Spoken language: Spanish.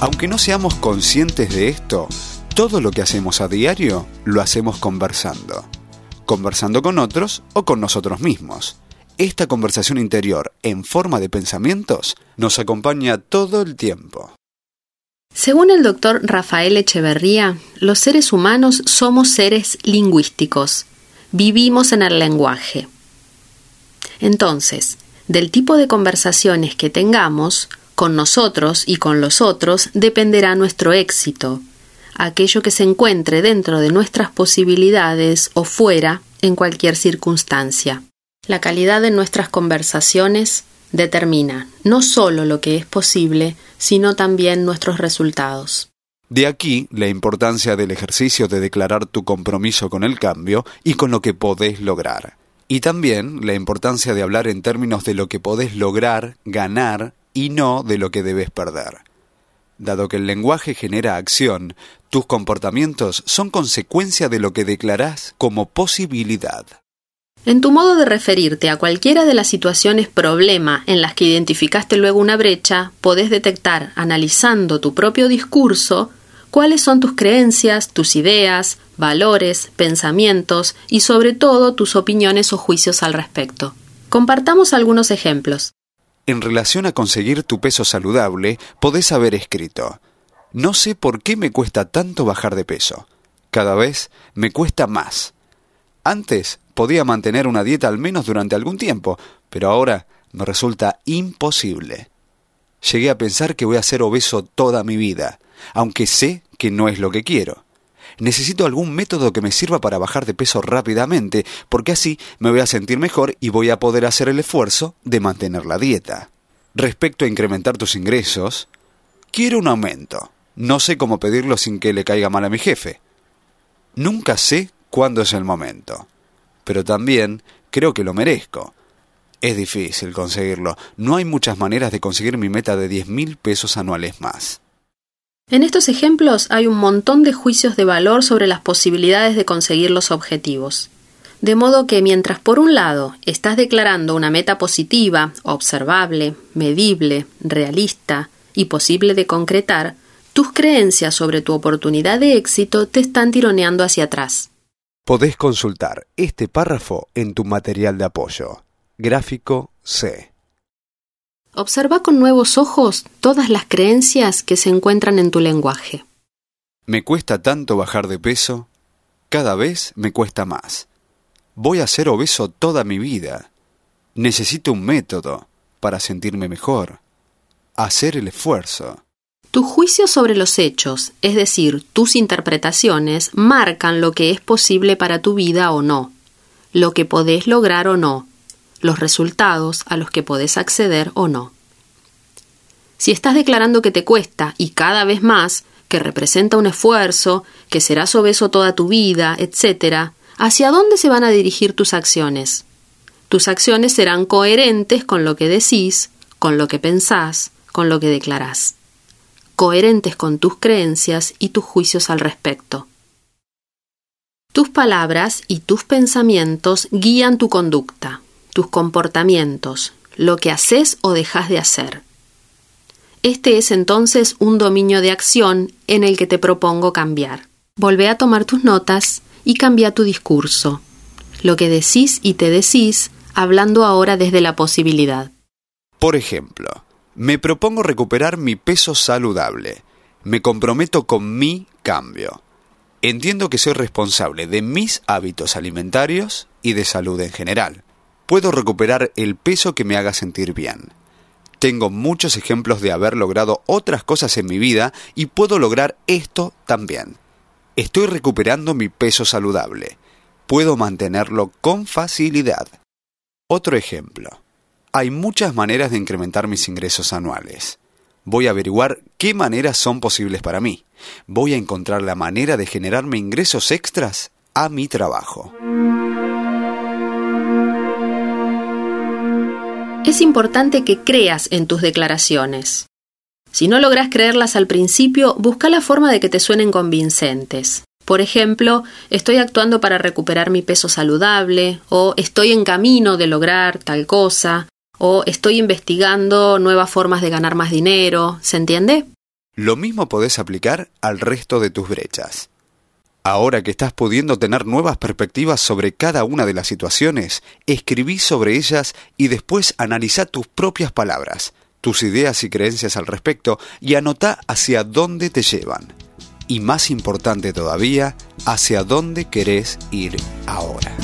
Aunque no seamos conscientes de esto, todo lo que hacemos a diario lo hacemos conversando. Conversando con otros o con nosotros mismos. Esta conversación interior en forma de pensamientos nos acompaña todo el tiempo. Según el doctor Rafael Echeverría, los seres humanos somos seres lingüísticos. Vivimos en el lenguaje. Entonces, del tipo de conversaciones que tengamos, con nosotros y con los otros dependerá nuestro éxito, aquello que se encuentre dentro de nuestras posibilidades o fuera en cualquier circunstancia. La calidad de nuestras conversaciones determina no solo lo que es posible, sino también nuestros resultados. De aquí la importancia del ejercicio de declarar tu compromiso con el cambio y con lo que podés lograr. Y también la importancia de hablar en términos de lo que podés lograr, ganar y no de lo que debes perder. Dado que el lenguaje genera acción, tus comportamientos son consecuencia de lo que declarás como posibilidad. En tu modo de referirte a cualquiera de las situaciones problema en las que identificaste luego una brecha, podés detectar, analizando tu propio discurso, cuáles son tus creencias, tus ideas, valores, pensamientos y sobre todo tus opiniones o juicios al respecto. Compartamos algunos ejemplos. En relación a conseguir tu peso saludable, podés haber escrito, no sé por qué me cuesta tanto bajar de peso. Cada vez me cuesta más. Antes podía mantener una dieta al menos durante algún tiempo, pero ahora me resulta imposible. Llegué a pensar que voy a ser obeso toda mi vida, aunque sé que no es lo que quiero. Necesito algún método que me sirva para bajar de peso rápidamente, porque así me voy a sentir mejor y voy a poder hacer el esfuerzo de mantener la dieta. Respecto a incrementar tus ingresos, quiero un aumento. No sé cómo pedirlo sin que le caiga mal a mi jefe. Nunca sé cuándo es el momento. Pero también creo que lo merezco. Es difícil conseguirlo. No hay muchas maneras de conseguir mi meta de diez mil pesos anuales más. En estos ejemplos hay un montón de juicios de valor sobre las posibilidades de conseguir los objetivos. De modo que mientras por un lado estás declarando una meta positiva, observable, medible, realista y posible de concretar, tus creencias sobre tu oportunidad de éxito te están tironeando hacia atrás. Podés consultar este párrafo en tu material de apoyo. Gráfico C. Observa con nuevos ojos todas las creencias que se encuentran en tu lenguaje. Me cuesta tanto bajar de peso, cada vez me cuesta más. Voy a ser obeso toda mi vida. Necesito un método para sentirme mejor. Hacer el esfuerzo. Tus juicios sobre los hechos, es decir, tus interpretaciones, marcan lo que es posible para tu vida o no, lo que podés lograr o no, los resultados a los que podés acceder o no. Si estás declarando que te cuesta y cada vez más, que representa un esfuerzo, que serás obeso toda tu vida, etc., ¿hacia dónde se van a dirigir tus acciones? Tus acciones serán coherentes con lo que decís, con lo que pensás, con lo que declarás. Coherentes con tus creencias y tus juicios al respecto. Tus palabras y tus pensamientos guían tu conducta tus comportamientos, lo que haces o dejas de hacer. Este es entonces un dominio de acción en el que te propongo cambiar. Volvé a tomar tus notas y cambia tu discurso, lo que decís y te decís, hablando ahora desde la posibilidad. Por ejemplo, me propongo recuperar mi peso saludable. Me comprometo con mi cambio. Entiendo que soy responsable de mis hábitos alimentarios y de salud en general puedo recuperar el peso que me haga sentir bien. Tengo muchos ejemplos de haber logrado otras cosas en mi vida y puedo lograr esto también. Estoy recuperando mi peso saludable. Puedo mantenerlo con facilidad. Otro ejemplo. Hay muchas maneras de incrementar mis ingresos anuales. Voy a averiguar qué maneras son posibles para mí. Voy a encontrar la manera de generarme ingresos extras a mi trabajo. Es importante que creas en tus declaraciones. Si no logras creerlas al principio, busca la forma de que te suenen convincentes. Por ejemplo, estoy actuando para recuperar mi peso saludable, o estoy en camino de lograr tal cosa, o estoy investigando nuevas formas de ganar más dinero, ¿se entiende? Lo mismo podés aplicar al resto de tus brechas. Ahora que estás pudiendo tener nuevas perspectivas sobre cada una de las situaciones, escribí sobre ellas y después analiza tus propias palabras, tus ideas y creencias al respecto y anota hacia dónde te llevan. Y más importante todavía, hacia dónde querés ir ahora.